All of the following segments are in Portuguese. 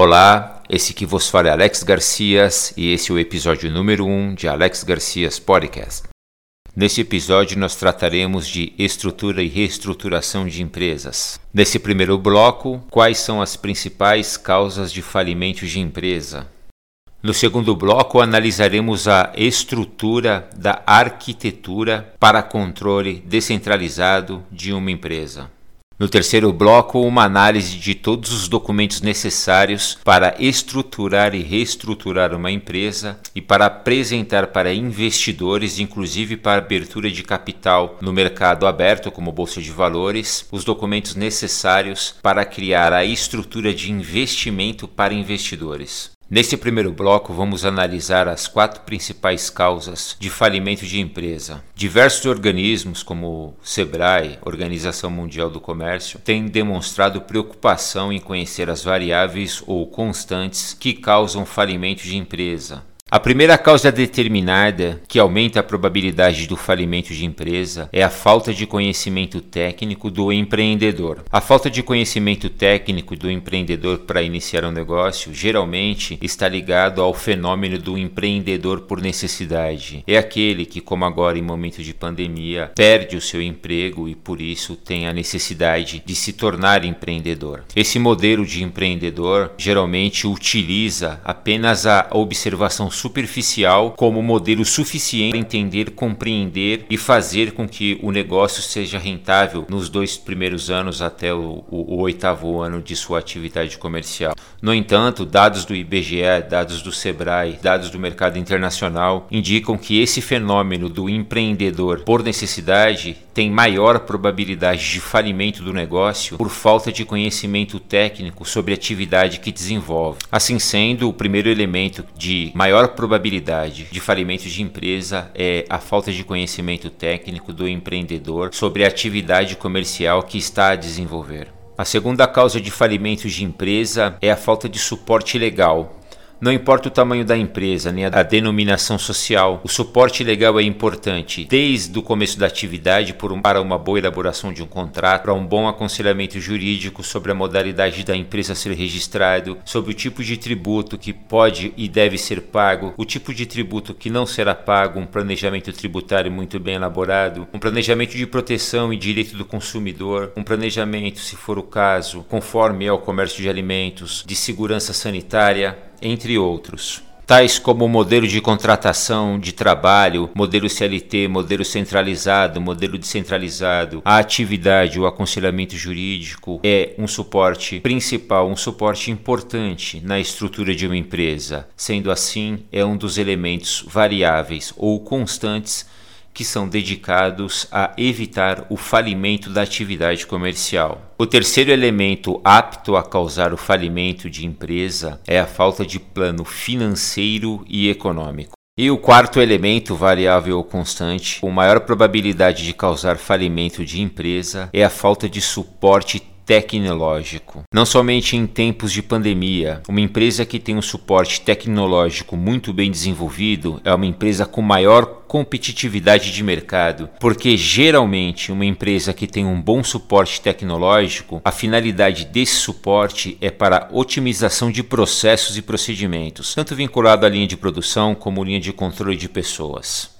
Olá, esse que vos fala é Alex Garcias e esse é o episódio número 1 um de Alex Garcias Podcast. Nesse episódio nós trataremos de estrutura e reestruturação de empresas. Nesse primeiro bloco, quais são as principais causas de falimento de empresa? No segundo bloco, analisaremos a estrutura da arquitetura para controle descentralizado de uma empresa. No terceiro bloco, uma análise de todos os documentos necessários para estruturar e reestruturar uma empresa e para apresentar para investidores, inclusive para abertura de capital no mercado aberto, como Bolsa de Valores, os documentos necessários para criar a estrutura de investimento para investidores. Nesse primeiro bloco, vamos analisar as quatro principais causas de falimento de empresa. Diversos organismos, como o SEBRAE, Organização Mundial do Comércio, têm demonstrado preocupação em conhecer as variáveis ou constantes que causam falimento de empresa. A primeira causa determinada que aumenta a probabilidade do falimento de empresa é a falta de conhecimento técnico do empreendedor. A falta de conhecimento técnico do empreendedor para iniciar um negócio geralmente está ligado ao fenômeno do empreendedor por necessidade. É aquele que, como agora em momento de pandemia, perde o seu emprego e por isso tem a necessidade de se tornar empreendedor. Esse modelo de empreendedor geralmente utiliza apenas a observação superficial como modelo suficiente para entender, compreender e fazer com que o negócio seja rentável nos dois primeiros anos até o, o, o oitavo ano de sua atividade comercial. No entanto, dados do IBGE, dados do Sebrae, dados do mercado internacional indicam que esse fenômeno do empreendedor por necessidade tem maior probabilidade de falimento do negócio por falta de conhecimento técnico sobre a atividade que desenvolve. Assim sendo, o primeiro elemento de maior probabilidade de falimento de empresa é a falta de conhecimento técnico do empreendedor sobre a atividade comercial que está a desenvolver. A segunda causa de falimento de empresa é a falta de suporte legal não importa o tamanho da empresa nem a denominação social, o suporte legal é importante, desde o começo da atividade um, para uma boa elaboração de um contrato, para um bom aconselhamento jurídico sobre a modalidade da empresa ser registrado, sobre o tipo de tributo que pode e deve ser pago, o tipo de tributo que não será pago, um planejamento tributário muito bem elaborado, um planejamento de proteção e direito do consumidor, um planejamento, se for o caso, conforme ao comércio de alimentos, de segurança sanitária, entre outros tais como o modelo de contratação de trabalho, modelo CLT, modelo centralizado, modelo descentralizado, a atividade, o aconselhamento jurídico é um suporte principal, um suporte importante na estrutura de uma empresa. Sendo assim, é um dos elementos variáveis ou constantes que são dedicados a evitar o falimento da atividade comercial. O terceiro elemento apto a causar o falimento de empresa é a falta de plano financeiro e econômico. E o quarto elemento, variável ou constante, com maior probabilidade de causar falimento de empresa, é a falta de suporte tecnológico. Não somente em tempos de pandemia, uma empresa que tem um suporte tecnológico muito bem desenvolvido é uma empresa com maior competitividade de mercado, porque geralmente uma empresa que tem um bom suporte tecnológico, a finalidade desse suporte é para otimização de processos e procedimentos, tanto vinculado à linha de produção como linha de controle de pessoas.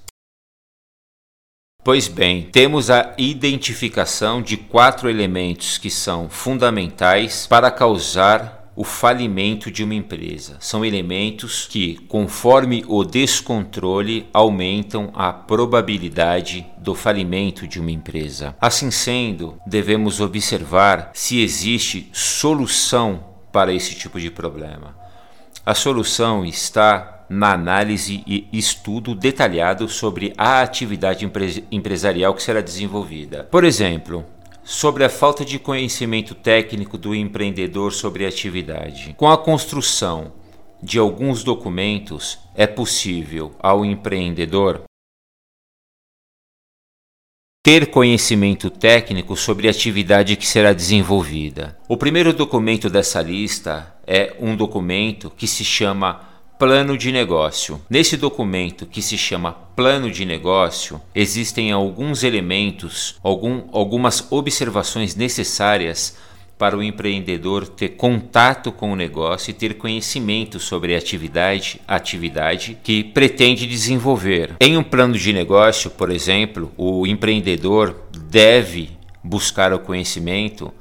Pois bem, temos a identificação de quatro elementos que são fundamentais para causar o falimento de uma empresa. São elementos que, conforme o descontrole, aumentam a probabilidade do falimento de uma empresa. Assim sendo, devemos observar se existe solução para esse tipo de problema. A solução está na análise e estudo detalhado sobre a atividade empresarial que será desenvolvida. Por exemplo, sobre a falta de conhecimento técnico do empreendedor sobre a atividade. Com a construção de alguns documentos, é possível ao empreendedor ter conhecimento técnico sobre a atividade que será desenvolvida. O primeiro documento dessa lista é um documento que se chama Plano de negócio. Nesse documento que se chama Plano de negócio, existem alguns elementos, algum, algumas observações necessárias para o empreendedor ter contato com o negócio e ter conhecimento sobre a atividade, atividade que pretende desenvolver. Em um plano de negócio, por exemplo, o empreendedor deve buscar o conhecimento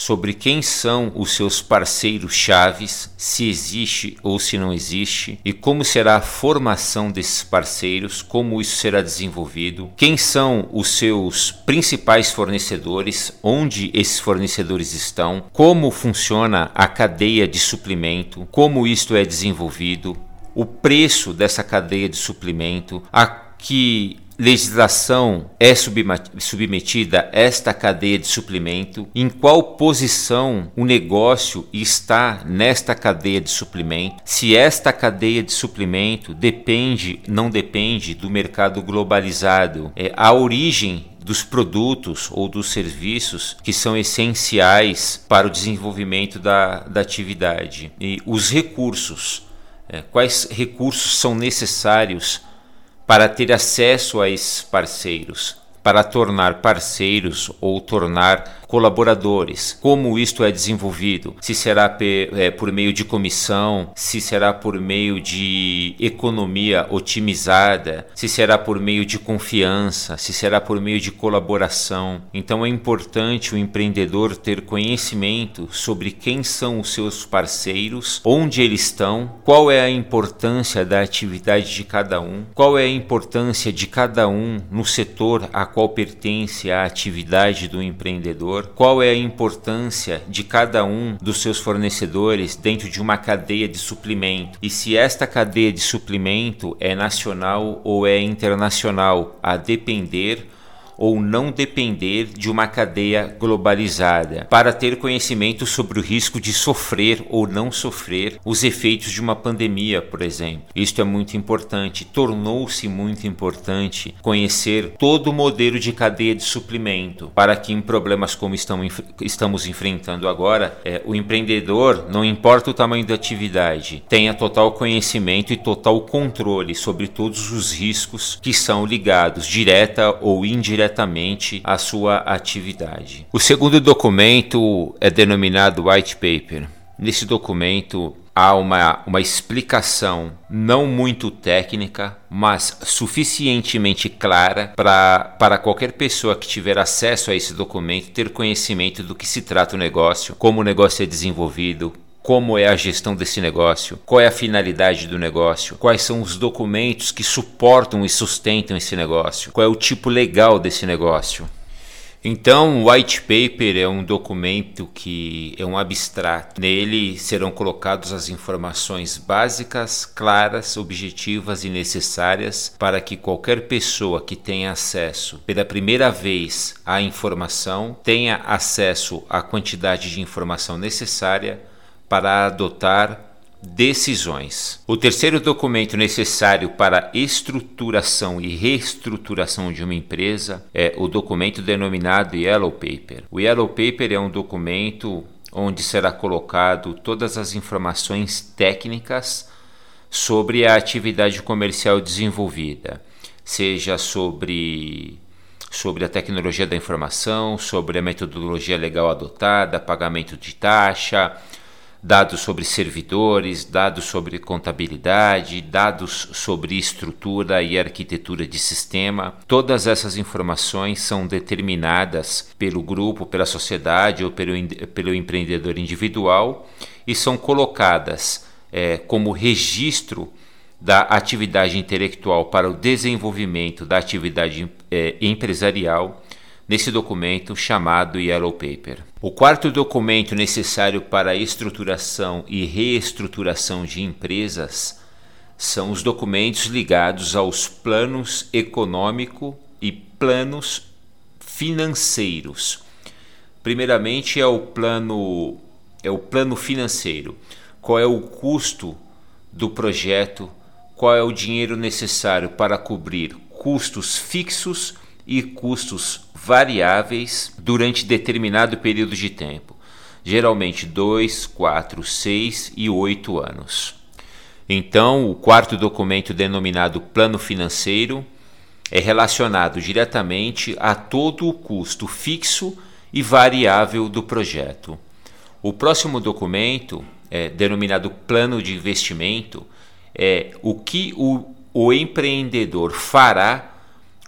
sobre quem são os seus parceiros chaves, se existe ou se não existe, e como será a formação desses parceiros, como isso será desenvolvido, quem são os seus principais fornecedores, onde esses fornecedores estão, como funciona a cadeia de suprimento, como isto é desenvolvido, o preço dessa cadeia de suprimento, a que legislação é submetida a esta cadeia de suplemento, em qual posição o negócio está nesta cadeia de suplemento, se esta cadeia de suplemento depende, não depende do mercado globalizado, é a origem dos produtos ou dos serviços que são essenciais para o desenvolvimento da, da atividade? E os recursos, é, quais recursos são necessários para ter acesso a esses parceiros, para tornar parceiros ou tornar colaboradores. Como isto é desenvolvido? Se será é, por meio de comissão, se será por meio de economia otimizada, se será por meio de confiança, se será por meio de colaboração. Então é importante o empreendedor ter conhecimento sobre quem são os seus parceiros, onde eles estão, qual é a importância da atividade de cada um, qual é a importância de cada um no setor a qual pertence a atividade do empreendedor qual é a importância de cada um dos seus fornecedores dentro de uma cadeia de suprimento e se esta cadeia de suprimento é nacional ou é internacional, a depender ou não depender de uma cadeia globalizada, para ter conhecimento sobre o risco de sofrer ou não sofrer os efeitos de uma pandemia, por exemplo. Isto é muito importante. Tornou-se muito importante conhecer todo o modelo de cadeia de suprimento para que em problemas como estamos enfrentando agora, é, o empreendedor, não importa o tamanho da atividade, tenha total conhecimento e total controle sobre todos os riscos que são ligados direta ou indiretamente diretamente à sua atividade. O segundo documento é denominado White Paper. Nesse documento há uma, uma explicação não muito técnica, mas suficientemente clara para qualquer pessoa que tiver acesso a esse documento ter conhecimento do que se trata o negócio, como o negócio é desenvolvido, como é a gestão desse negócio, qual é a finalidade do negócio, quais são os documentos que suportam e sustentam esse negócio, qual é o tipo legal desse negócio. Então, o white paper é um documento que é um abstrato. Nele serão colocadas as informações básicas, claras, objetivas e necessárias para que qualquer pessoa que tenha acesso pela primeira vez à informação tenha acesso à quantidade de informação necessária para adotar decisões. O terceiro documento necessário para estruturação e reestruturação de uma empresa é o documento denominado Yellow Paper. O Yellow Paper é um documento onde será colocado todas as informações técnicas sobre a atividade comercial desenvolvida, seja sobre sobre a tecnologia da informação, sobre a metodologia legal adotada, pagamento de taxa, dados sobre servidores, dados sobre contabilidade, dados sobre estrutura e arquitetura de sistema. Todas essas informações são determinadas pelo grupo, pela sociedade ou pelo, pelo empreendedor individual e são colocadas é, como registro da atividade intelectual para o desenvolvimento da atividade é, empresarial nesse documento chamado Yellow Paper. O quarto documento necessário para a estruturação e reestruturação de empresas são os documentos ligados aos planos econômico e planos financeiros. Primeiramente é o plano é o plano financeiro. Qual é o custo do projeto? Qual é o dinheiro necessário para cobrir custos fixos e custos variáveis durante determinado período de tempo, geralmente 2, 4, 6 e 8 anos. Então, o quarto documento, denominado Plano Financeiro, é relacionado diretamente a todo o custo fixo e variável do projeto. O próximo documento, é, denominado Plano de Investimento, é o que o, o empreendedor fará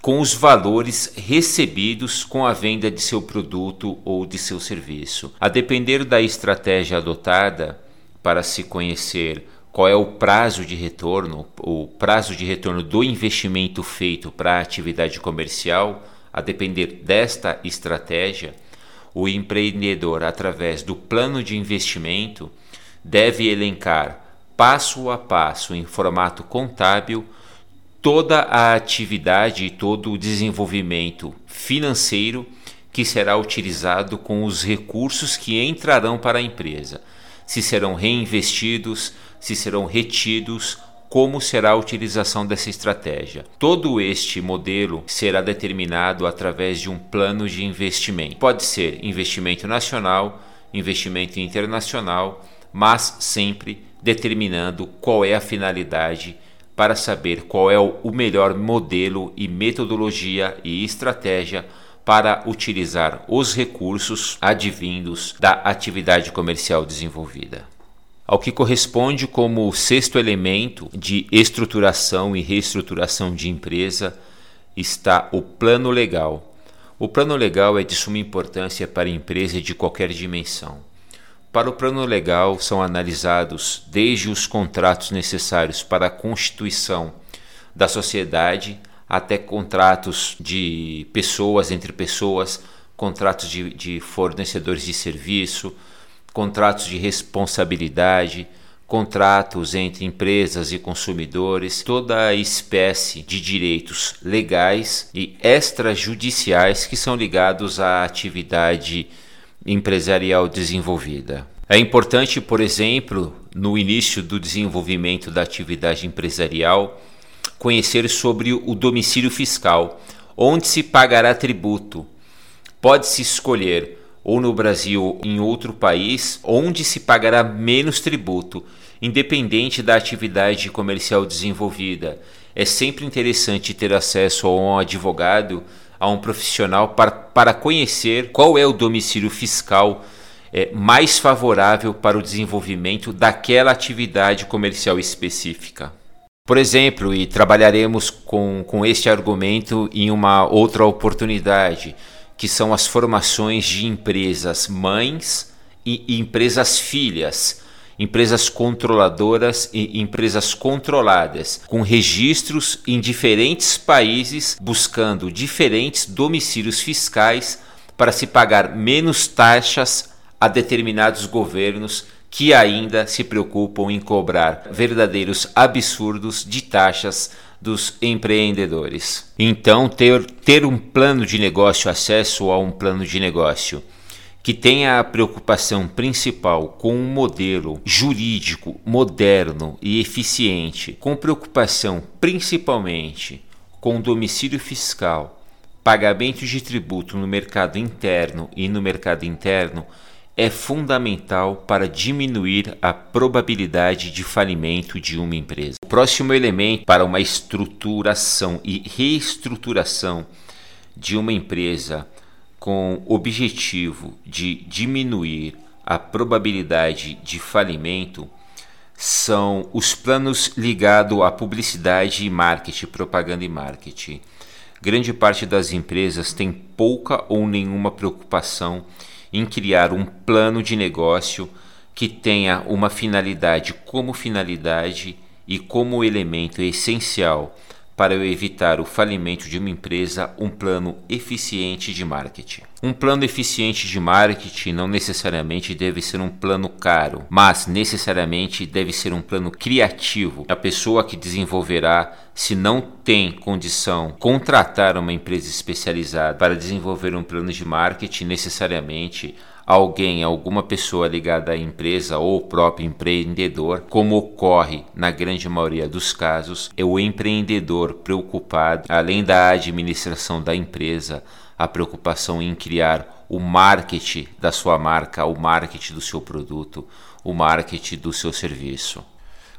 com os valores recebidos com a venda de seu produto ou de seu serviço. A depender da estratégia adotada para se conhecer qual é o prazo de retorno, o prazo de retorno do investimento feito para a atividade comercial, a depender desta estratégia, o empreendedor, através do plano de investimento, deve elencar passo a passo em formato contábil toda a atividade e todo o desenvolvimento financeiro que será utilizado com os recursos que entrarão para a empresa, se serão reinvestidos, se serão retidos, como será a utilização dessa estratégia. Todo este modelo será determinado através de um plano de investimento. Pode ser investimento nacional, investimento internacional, mas sempre determinando qual é a finalidade para saber qual é o melhor modelo e metodologia e estratégia para utilizar os recursos advindos da atividade comercial desenvolvida. Ao que corresponde como sexto elemento de estruturação e reestruturação de empresa está o plano legal. O plano legal é de suma importância para a empresa de qualquer dimensão. Para o plano legal são analisados desde os contratos necessários para a constituição da sociedade até contratos de pessoas entre pessoas, contratos de, de fornecedores de serviço, contratos de responsabilidade, contratos entre empresas e consumidores, toda a espécie de direitos legais e extrajudiciais que são ligados à atividade empresarial desenvolvida. É importante, por exemplo, no início do desenvolvimento da atividade empresarial, conhecer sobre o domicílio fiscal, onde se pagará tributo. Pode-se escolher ou no Brasil em outro país, onde se pagará menos tributo, independente da atividade comercial desenvolvida. É sempre interessante ter acesso a um advogado a um profissional para, para conhecer qual é o domicílio fiscal é, mais favorável para o desenvolvimento daquela atividade comercial específica. Por exemplo, e trabalharemos com, com este argumento em uma outra oportunidade, que são as formações de empresas mães e empresas filhas empresas controladoras e empresas controladas, com registros em diferentes países, buscando diferentes domicílios fiscais para se pagar menos taxas a determinados governos que ainda se preocupam em cobrar verdadeiros absurdos de taxas dos empreendedores. Então, ter, ter um plano de negócio, acesso a um plano de negócio que tenha a preocupação principal com um modelo jurídico moderno e eficiente, com preocupação principalmente com domicílio fiscal, pagamento de tributo no mercado interno e no mercado interno, é fundamental para diminuir a probabilidade de falimento de uma empresa. O próximo elemento para uma estruturação e reestruturação de uma empresa com objetivo de diminuir a probabilidade de falimento são os planos ligados à publicidade e marketing, propaganda e marketing. Grande parte das empresas tem pouca ou nenhuma preocupação em criar um plano de negócio que tenha uma finalidade como finalidade e como elemento essencial para evitar o falimento de uma empresa, um plano eficiente de marketing. Um plano eficiente de marketing não necessariamente deve ser um plano caro, mas necessariamente deve ser um plano criativo. A pessoa que desenvolverá, se não tem condição, contratar uma empresa especializada para desenvolver um plano de marketing, necessariamente alguém, alguma pessoa ligada à empresa ou próprio empreendedor, como ocorre na grande maioria dos casos, é o empreendedor preocupado, além da administração da empresa, a preocupação em criar o marketing da sua marca, o marketing do seu produto, o marketing do seu serviço.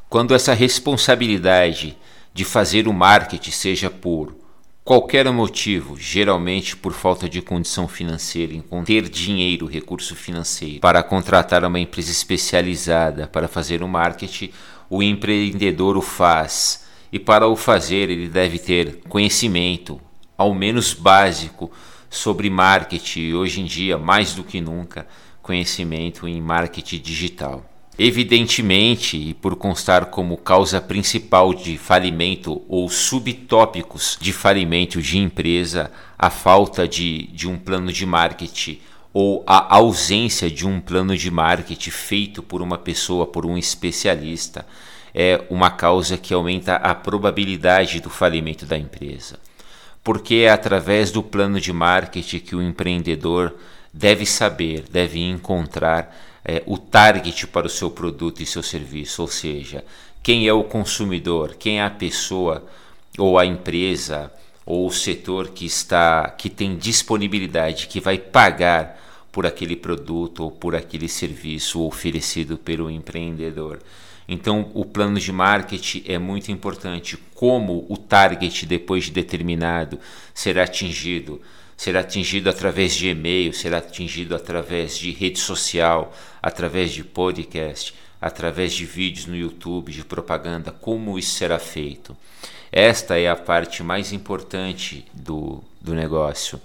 Quando essa responsabilidade de fazer o marketing seja por qualquer motivo, geralmente por falta de condição financeira, em ter dinheiro, recurso financeiro, para contratar uma empresa especializada para fazer o marketing, o empreendedor o faz. E para o fazer, ele deve ter conhecimento, ao menos básico, sobre marketing, hoje em dia, mais do que nunca, conhecimento em marketing digital. Evidentemente, e por constar como causa principal de falimento ou subtópicos de falimento de empresa, a falta de, de um plano de marketing ou a ausência de um plano de marketing feito por uma pessoa, por um especialista, é uma causa que aumenta a probabilidade do falimento da empresa. Porque é através do plano de marketing que o empreendedor deve saber, deve encontrar é, o target para o seu produto e seu serviço, ou seja, quem é o consumidor, quem é a pessoa ou a empresa ou o setor que está que tem disponibilidade, que vai pagar por aquele produto ou por aquele serviço oferecido pelo empreendedor. Então, o plano de marketing é muito importante. Como o target, depois de determinado, será atingido? Será atingido através de e-mail, será atingido através de rede social, através de podcast, através de vídeos no YouTube, de propaganda, como isso será feito. Esta é a parte mais importante do, do negócio.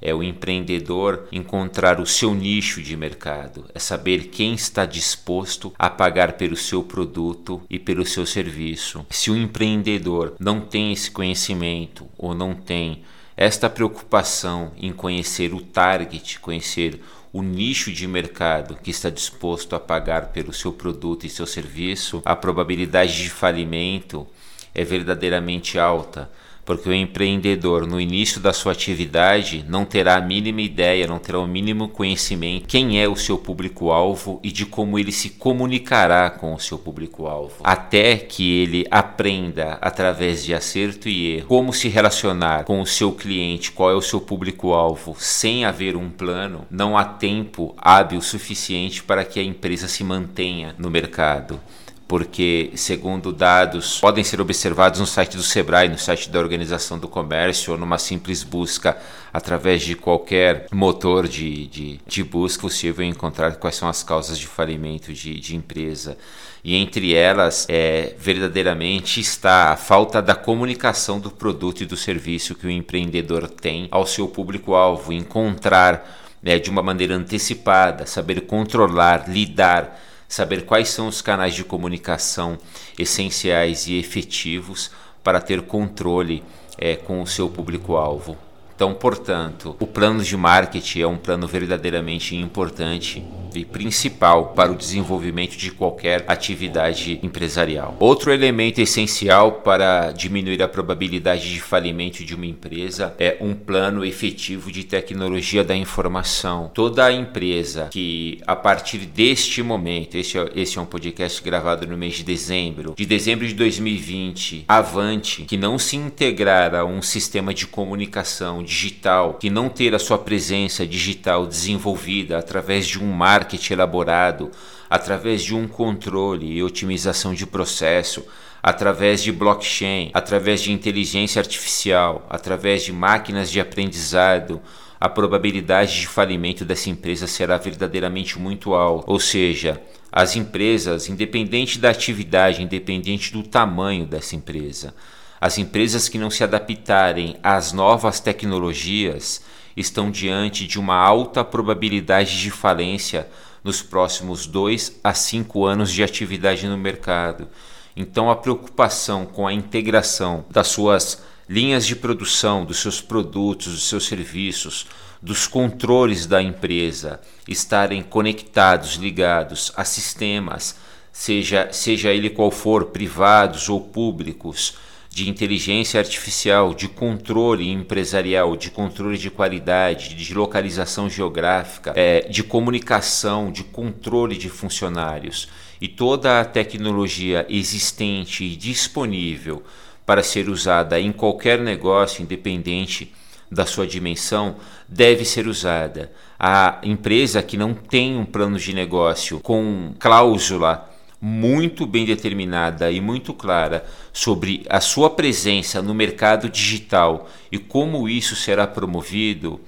É o empreendedor encontrar o seu nicho de mercado, é saber quem está disposto a pagar pelo seu produto e pelo seu serviço. Se o empreendedor não tem esse conhecimento ou não tem esta preocupação em conhecer o target, conhecer o nicho de mercado que está disposto a pagar pelo seu produto e seu serviço, a probabilidade de falimento é verdadeiramente alta porque o empreendedor no início da sua atividade não terá a mínima ideia, não terá o mínimo conhecimento quem é o seu público-alvo e de como ele se comunicará com o seu público-alvo, até que ele aprenda através de acerto e erro como se relacionar com o seu cliente, qual é o seu público-alvo, sem haver um plano, não há tempo hábil suficiente para que a empresa se mantenha no mercado porque, segundo dados, podem ser observados no site do Sebrae, no site da Organização do Comércio, ou numa simples busca através de qualquer motor de, de, de busca possível encontrar quais são as causas de falimento de, de empresa. E entre elas, é, verdadeiramente está a falta da comunicação do produto e do serviço que o empreendedor tem ao seu público-alvo, encontrar né, de uma maneira antecipada, saber controlar, lidar saber quais são os canais de comunicação essenciais e efetivos para ter controle é, com o seu público-alvo. Então, portanto, o plano de marketing é um plano verdadeiramente importante e principal para o desenvolvimento de qualquer atividade empresarial. Outro elemento essencial para diminuir a probabilidade de falimento de uma empresa é um plano efetivo de tecnologia da informação. Toda empresa que, a partir deste momento, esse é, esse é um podcast gravado no mês de dezembro, de dezembro de 2020, avante, que não se integrar a um sistema de comunicação digital, que não ter a sua presença digital desenvolvida através de um marketing elaborado, através de um controle e otimização de processo, através de blockchain, através de inteligência artificial, através de máquinas de aprendizado, a probabilidade de falimento dessa empresa será verdadeiramente muito alta. Ou seja, as empresas, independente da atividade, independente do tamanho dessa empresa, as empresas que não se adaptarem às novas tecnologias estão diante de uma alta probabilidade de falência nos próximos dois a cinco anos de atividade no mercado. Então, a preocupação com a integração das suas linhas de produção, dos seus produtos, dos seus serviços, dos controles da empresa estarem conectados, ligados a sistemas, seja, seja ele qual for, privados ou públicos de inteligência artificial, de controle empresarial, de controle de qualidade, de localização geográfica, é, de comunicação, de controle de funcionários e toda a tecnologia existente e disponível para ser usada em qualquer negócio, independente da sua dimensão, deve ser usada. A empresa que não tem um plano de negócio com cláusula muito bem determinada e muito clara sobre a sua presença no mercado digital e como isso será promovido,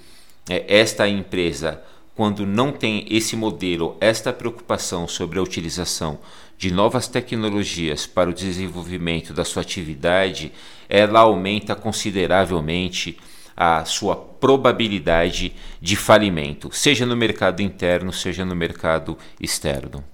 é, esta empresa, quando não tem esse modelo, esta preocupação sobre a utilização de novas tecnologias para o desenvolvimento da sua atividade, ela aumenta consideravelmente a sua probabilidade de falimento, seja no mercado interno, seja no mercado externo.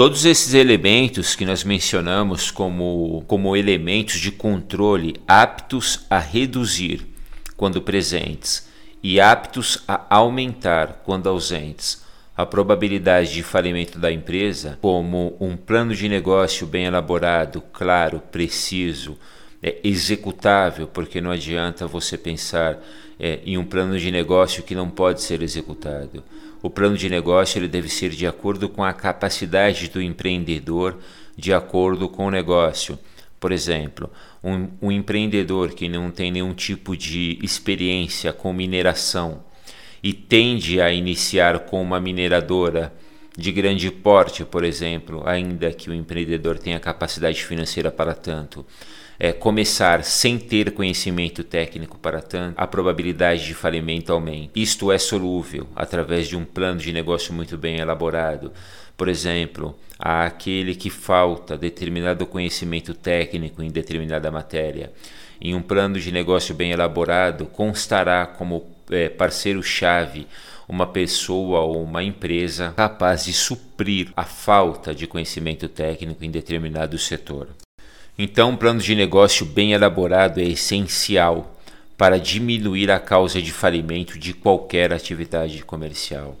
Todos esses elementos que nós mencionamos como, como elementos de controle aptos a reduzir quando presentes e aptos a aumentar quando ausentes a probabilidade de falimento da empresa, como um plano de negócio bem elaborado, claro, preciso, é, executável, porque não adianta você pensar é, em um plano de negócio que não pode ser executado. O plano de negócio ele deve ser de acordo com a capacidade do empreendedor, de acordo com o negócio. Por exemplo, um, um empreendedor que não tem nenhum tipo de experiência com mineração e tende a iniciar com uma mineradora de grande porte, por exemplo, ainda que o empreendedor tenha capacidade financeira para tanto, é, começar sem ter conhecimento técnico para tanto, a probabilidade de falimento aumenta. Isto é solúvel através de um plano de negócio muito bem elaborado. Por exemplo, aquele que falta determinado conhecimento técnico em determinada matéria. Em um plano de negócio bem elaborado, constará como é, parceiro-chave uma pessoa ou uma empresa capaz de suprir a falta de conhecimento técnico em determinado setor. Então, um plano de negócio bem elaborado é essencial para diminuir a causa de falimento de qualquer atividade comercial.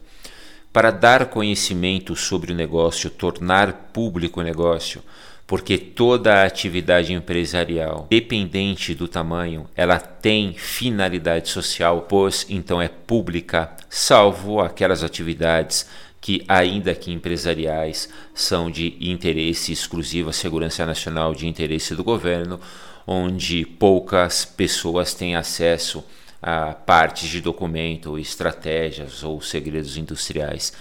Para dar conhecimento sobre o negócio, tornar público o negócio, porque toda atividade empresarial, dependente do tamanho, ela tem finalidade social, pois então é pública, salvo aquelas atividades que, ainda que empresariais, são de interesse exclusivo, a segurança nacional de interesse do governo, onde poucas pessoas têm acesso a partes de documento, estratégias ou segredos industriais.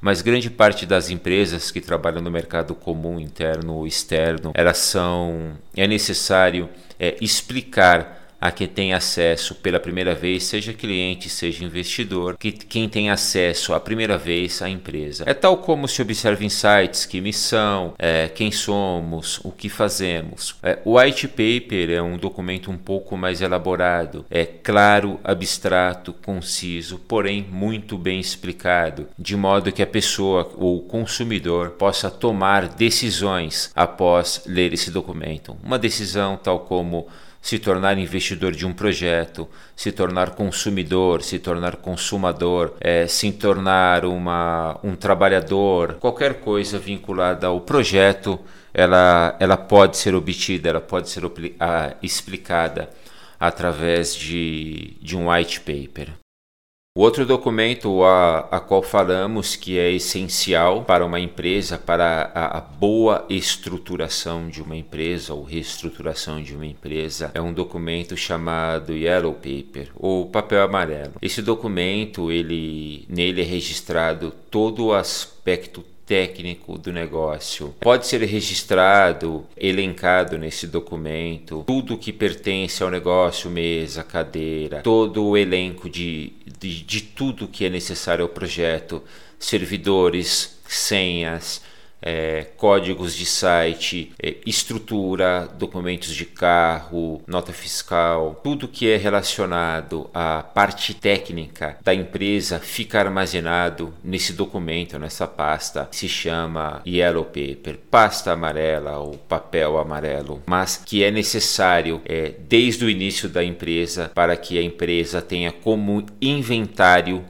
Mas grande parte das empresas que trabalham no mercado comum, interno ou externo, elas são é necessário é, explicar a quem tem acesso pela primeira vez, seja cliente, seja investidor, que quem tem acesso a primeira vez à empresa. É tal como se observa em sites que missão, é, quem somos, o que fazemos. É, o white paper é um documento um pouco mais elaborado, é claro, abstrato, conciso, porém muito bem explicado, de modo que a pessoa ou o consumidor possa tomar decisões após ler esse documento. Uma decisão tal como se tornar investidor de um projeto, se tornar consumidor, se tornar consumador, é, se tornar uma, um trabalhador, qualquer coisa vinculada ao projeto, ela, ela pode ser obtida, ela pode ser a, explicada através de, de um white paper. O outro documento a, a qual falamos que é essencial para uma empresa, para a, a, boa estruturação de uma empresa ou reestruturação de uma empresa, é um documento chamado Yellow Paper ou papel amarelo. Esse documento, ele nele é registrado todo o aspecto técnico do negócio. Pode ser registrado, elencado nesse documento, tudo que pertence ao negócio, mesa, cadeira, todo o elenco de, de, de tudo que é necessário ao projeto, servidores, senhas, é, códigos de site, é, estrutura, documentos de carro, nota fiscal, tudo que é relacionado à parte técnica da empresa fica armazenado nesse documento, nessa pasta, se chama Yellow Paper, pasta amarela ou papel amarelo, mas que é necessário é, desde o início da empresa para que a empresa tenha como inventário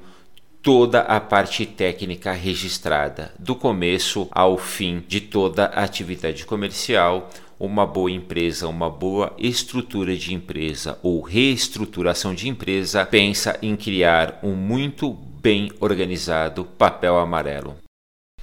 toda a parte técnica registrada, do começo ao fim de toda a atividade comercial. Uma boa empresa, uma boa estrutura de empresa ou reestruturação de empresa pensa em criar um muito bem organizado papel amarelo.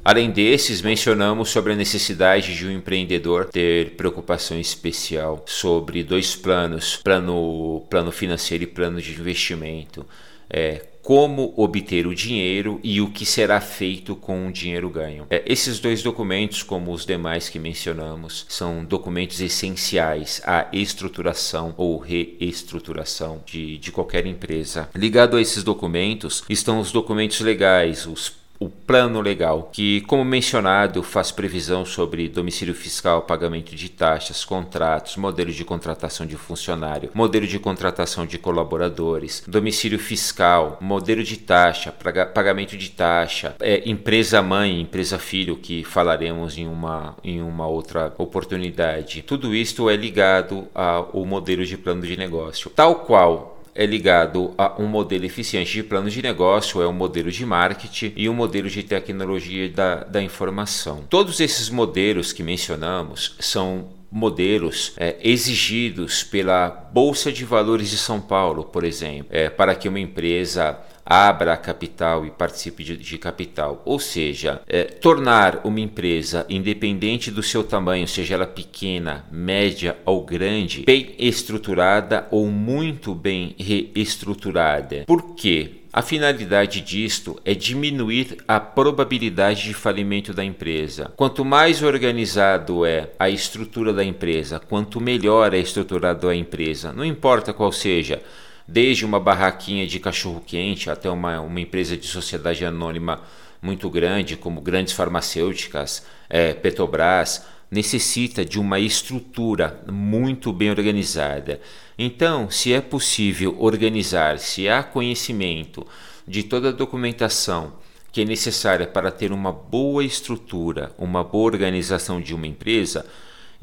Além desses, mencionamos sobre a necessidade de um empreendedor ter preocupação especial sobre dois planos: plano, plano financeiro e plano de investimento. É, como obter o dinheiro e o que será feito com o dinheiro ganho. É, esses dois documentos, como os demais que mencionamos, são documentos essenciais à estruturação ou reestruturação de, de qualquer empresa. Ligado a esses documentos estão os documentos legais, os o plano legal, que, como mencionado, faz previsão sobre domicílio fiscal, pagamento de taxas, contratos, modelo de contratação de funcionário, modelo de contratação de colaboradores, domicílio fiscal, modelo de taxa, pagamento de taxa, é, empresa mãe, empresa filho, que falaremos em uma, em uma outra oportunidade. Tudo isto é ligado ao modelo de plano de negócio. Tal qual é ligado a um modelo eficiente de plano de negócio, é um modelo de marketing e um modelo de tecnologia da, da informação. Todos esses modelos que mencionamos são modelos é, exigidos pela Bolsa de Valores de São Paulo, por exemplo, é, para que uma empresa abra capital e participe de, de capital. Ou seja, é, tornar uma empresa independente do seu tamanho, seja ela pequena, média ou grande, bem estruturada ou muito bem reestruturada. Por quê? A finalidade disto é diminuir a probabilidade de falimento da empresa. Quanto mais organizado é a estrutura da empresa, quanto melhor é estruturada a empresa, não importa qual seja, desde uma barraquinha de cachorro-quente até uma, uma empresa de sociedade anônima muito grande, como grandes farmacêuticas, é, Petrobras, necessita de uma estrutura muito bem organizada. Então, se é possível organizar, se há conhecimento de toda a documentação que é necessária para ter uma boa estrutura, uma boa organização de uma empresa,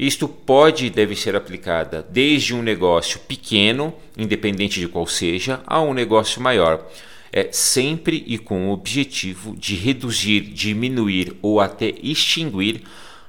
isto pode e deve ser aplicada desde um negócio pequeno, independente de qual seja, a um negócio maior. É sempre e com o objetivo de reduzir, diminuir ou até extinguir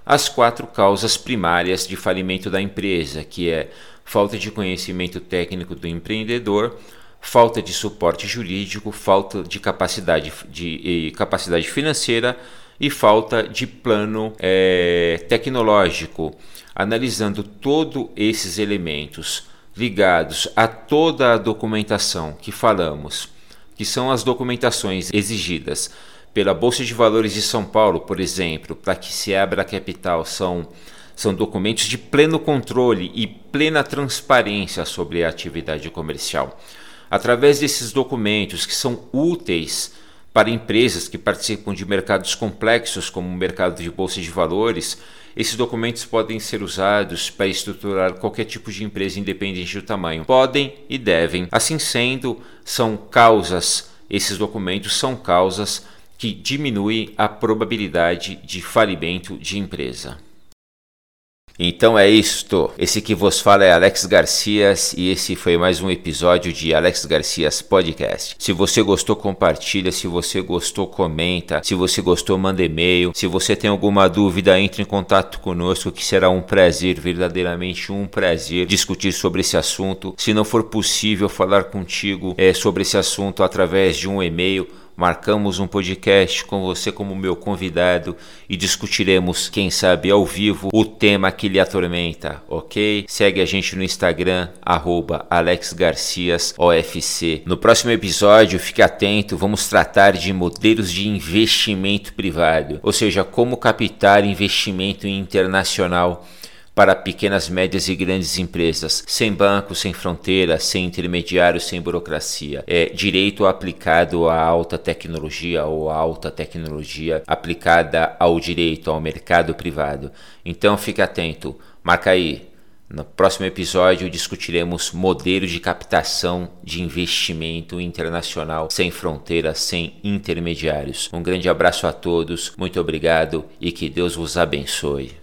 as quatro causas primárias de falimento da empresa, que é falta de conhecimento técnico do empreendedor, falta de suporte jurídico, falta de capacidade, de, capacidade financeira e falta de plano é, tecnológico, analisando todos esses elementos ligados a toda a documentação que falamos, que são as documentações exigidas pela Bolsa de Valores de São Paulo, por exemplo, para que se abra a capital, são, são documentos de pleno controle e plena transparência sobre a atividade comercial. Através desses documentos que são úteis para empresas que participam de mercados complexos, como o mercado de bolsa de valores, esses documentos podem ser usados para estruturar qualquer tipo de empresa independente do tamanho. Podem e devem. Assim sendo, são causas, esses documentos são causas que diminuem a probabilidade de falimento de empresa. Então é isto. Esse que vos fala é Alex Garcias e esse foi mais um episódio de Alex Garcias Podcast. Se você gostou, compartilha. Se você gostou, comenta. Se você gostou, manda e-mail. Se você tem alguma dúvida, entre em contato conosco que será um prazer, verdadeiramente um prazer discutir sobre esse assunto. Se não for possível falar contigo é, sobre esse assunto através de um e-mail, marcamos um podcast com você como meu convidado e discutiremos, quem sabe ao vivo, o tema que lhe atormenta, ok? Segue a gente no Instagram, AlexGarciasOFC. No próximo episódio, fique atento, vamos tratar de modelos de investimento privado, ou seja, como captar investimento internacional para pequenas, médias e grandes empresas, sem banco, sem fronteira, sem intermediário, sem burocracia. É direito aplicado à alta tecnologia ou à alta tecnologia aplicada ao direito, ao mercado privado. Então fique atento, marca aí. No próximo episódio discutiremos modelos de captação de investimento internacional sem fronteiras, sem intermediários. Um grande abraço a todos, muito obrigado e que Deus vos abençoe.